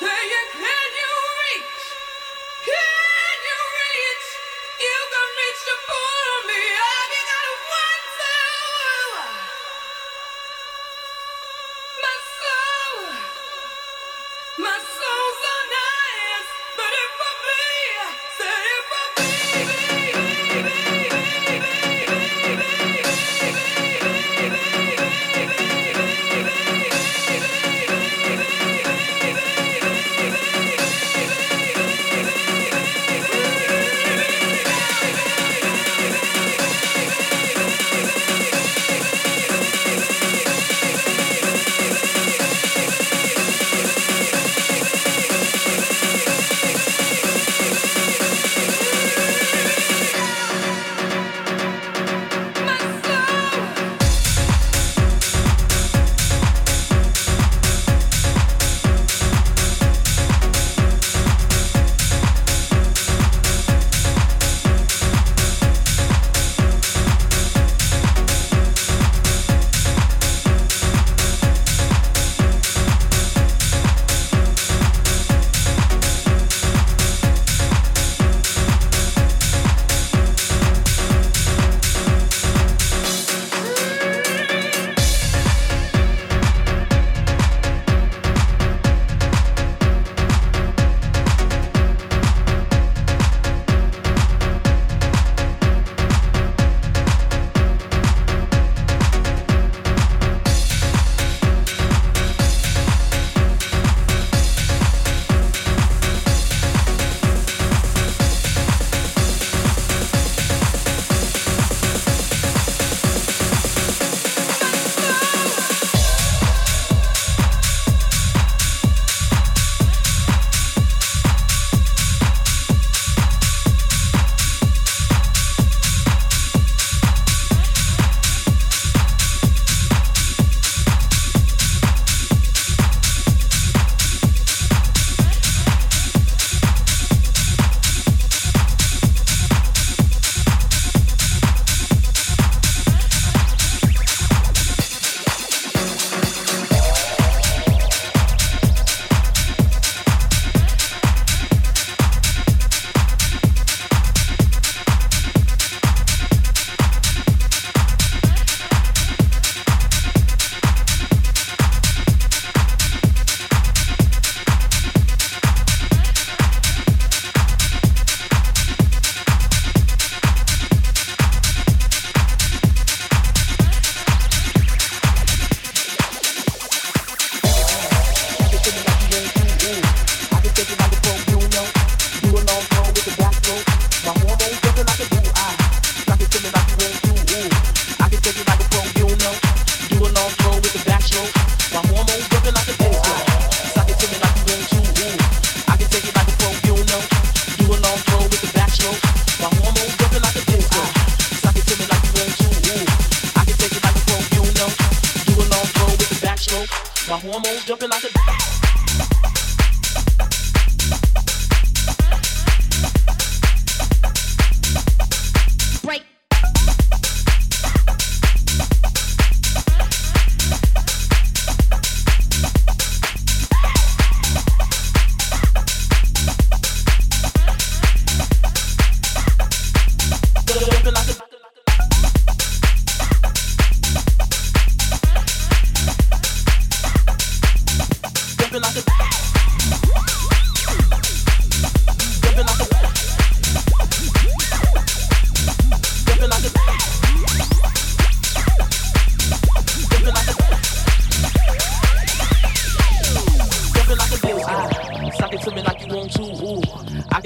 Hey, yeah.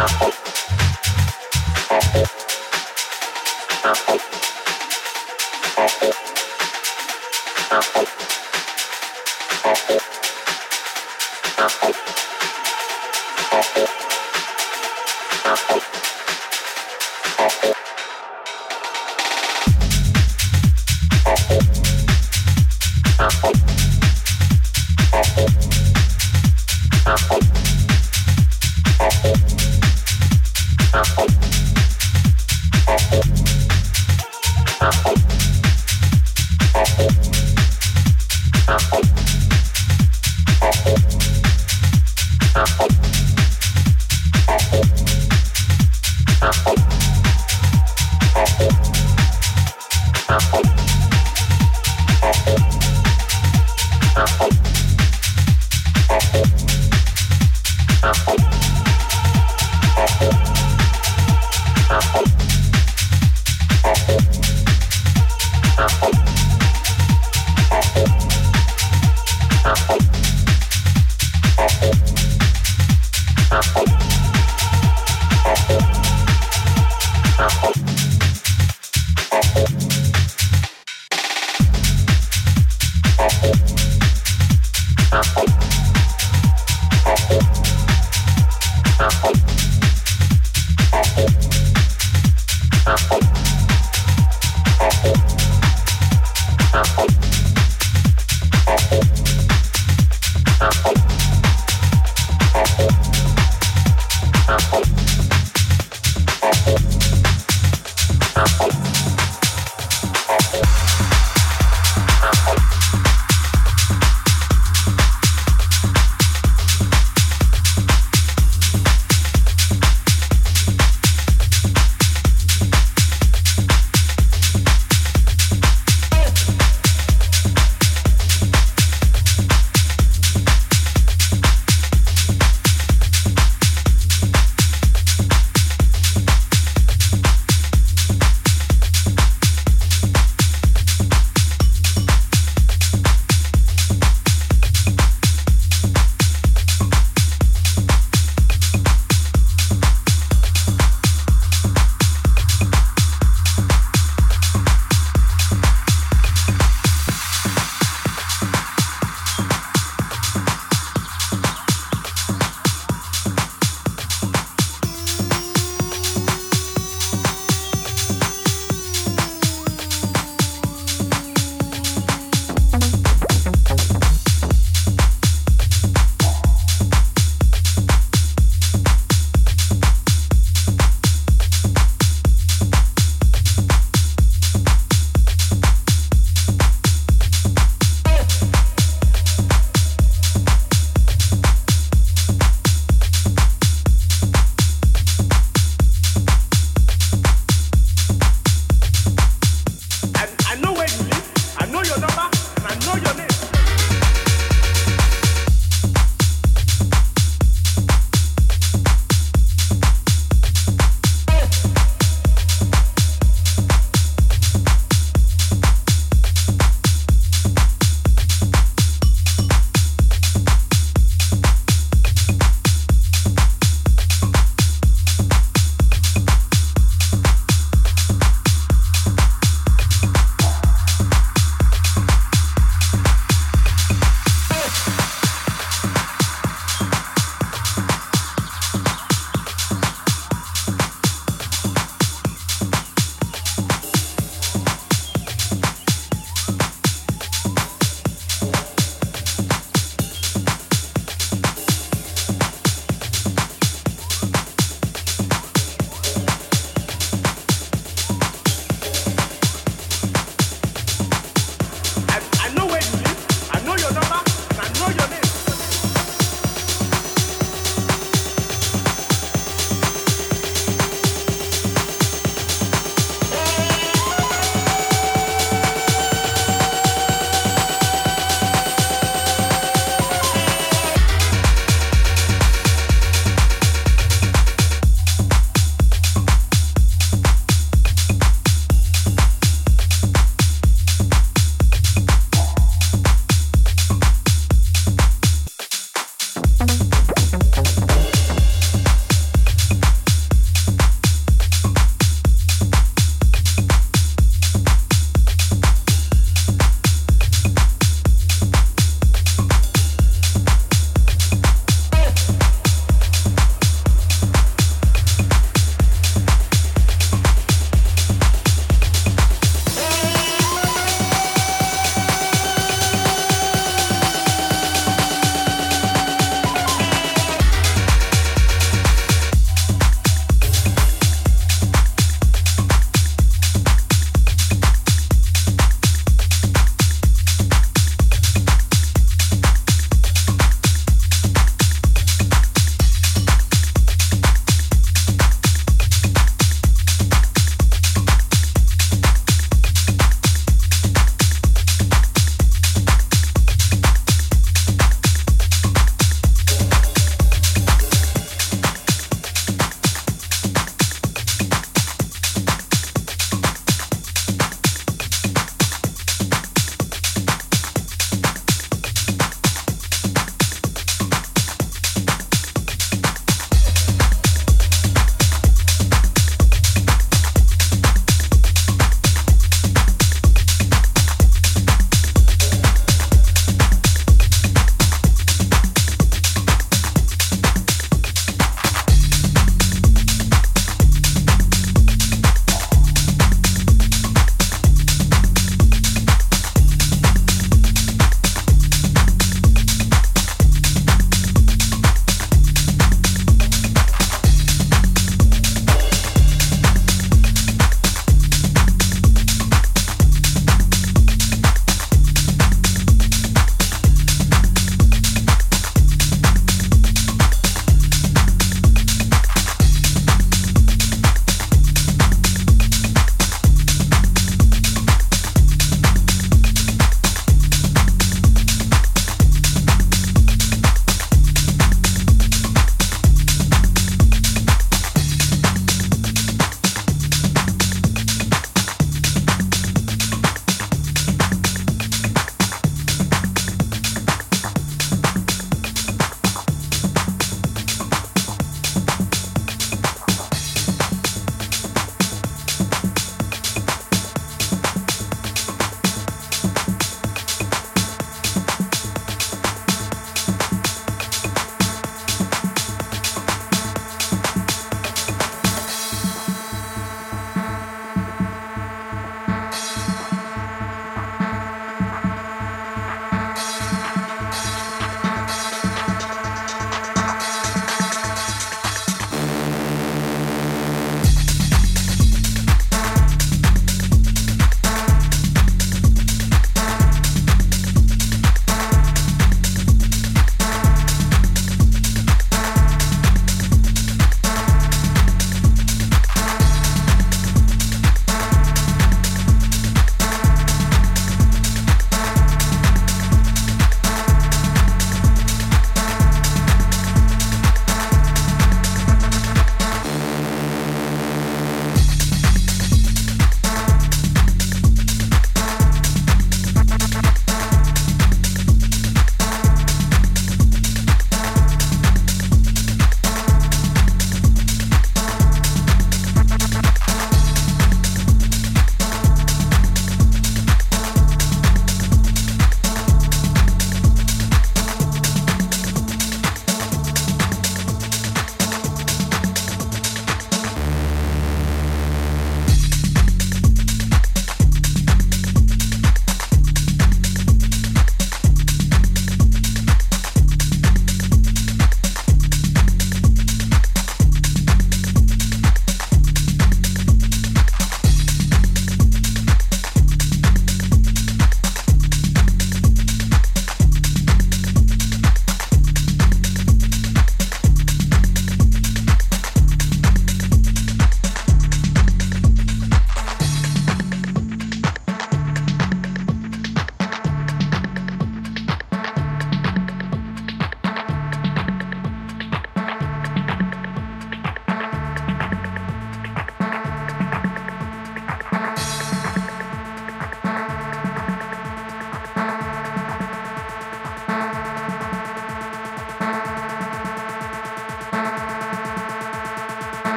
Apple. Bye.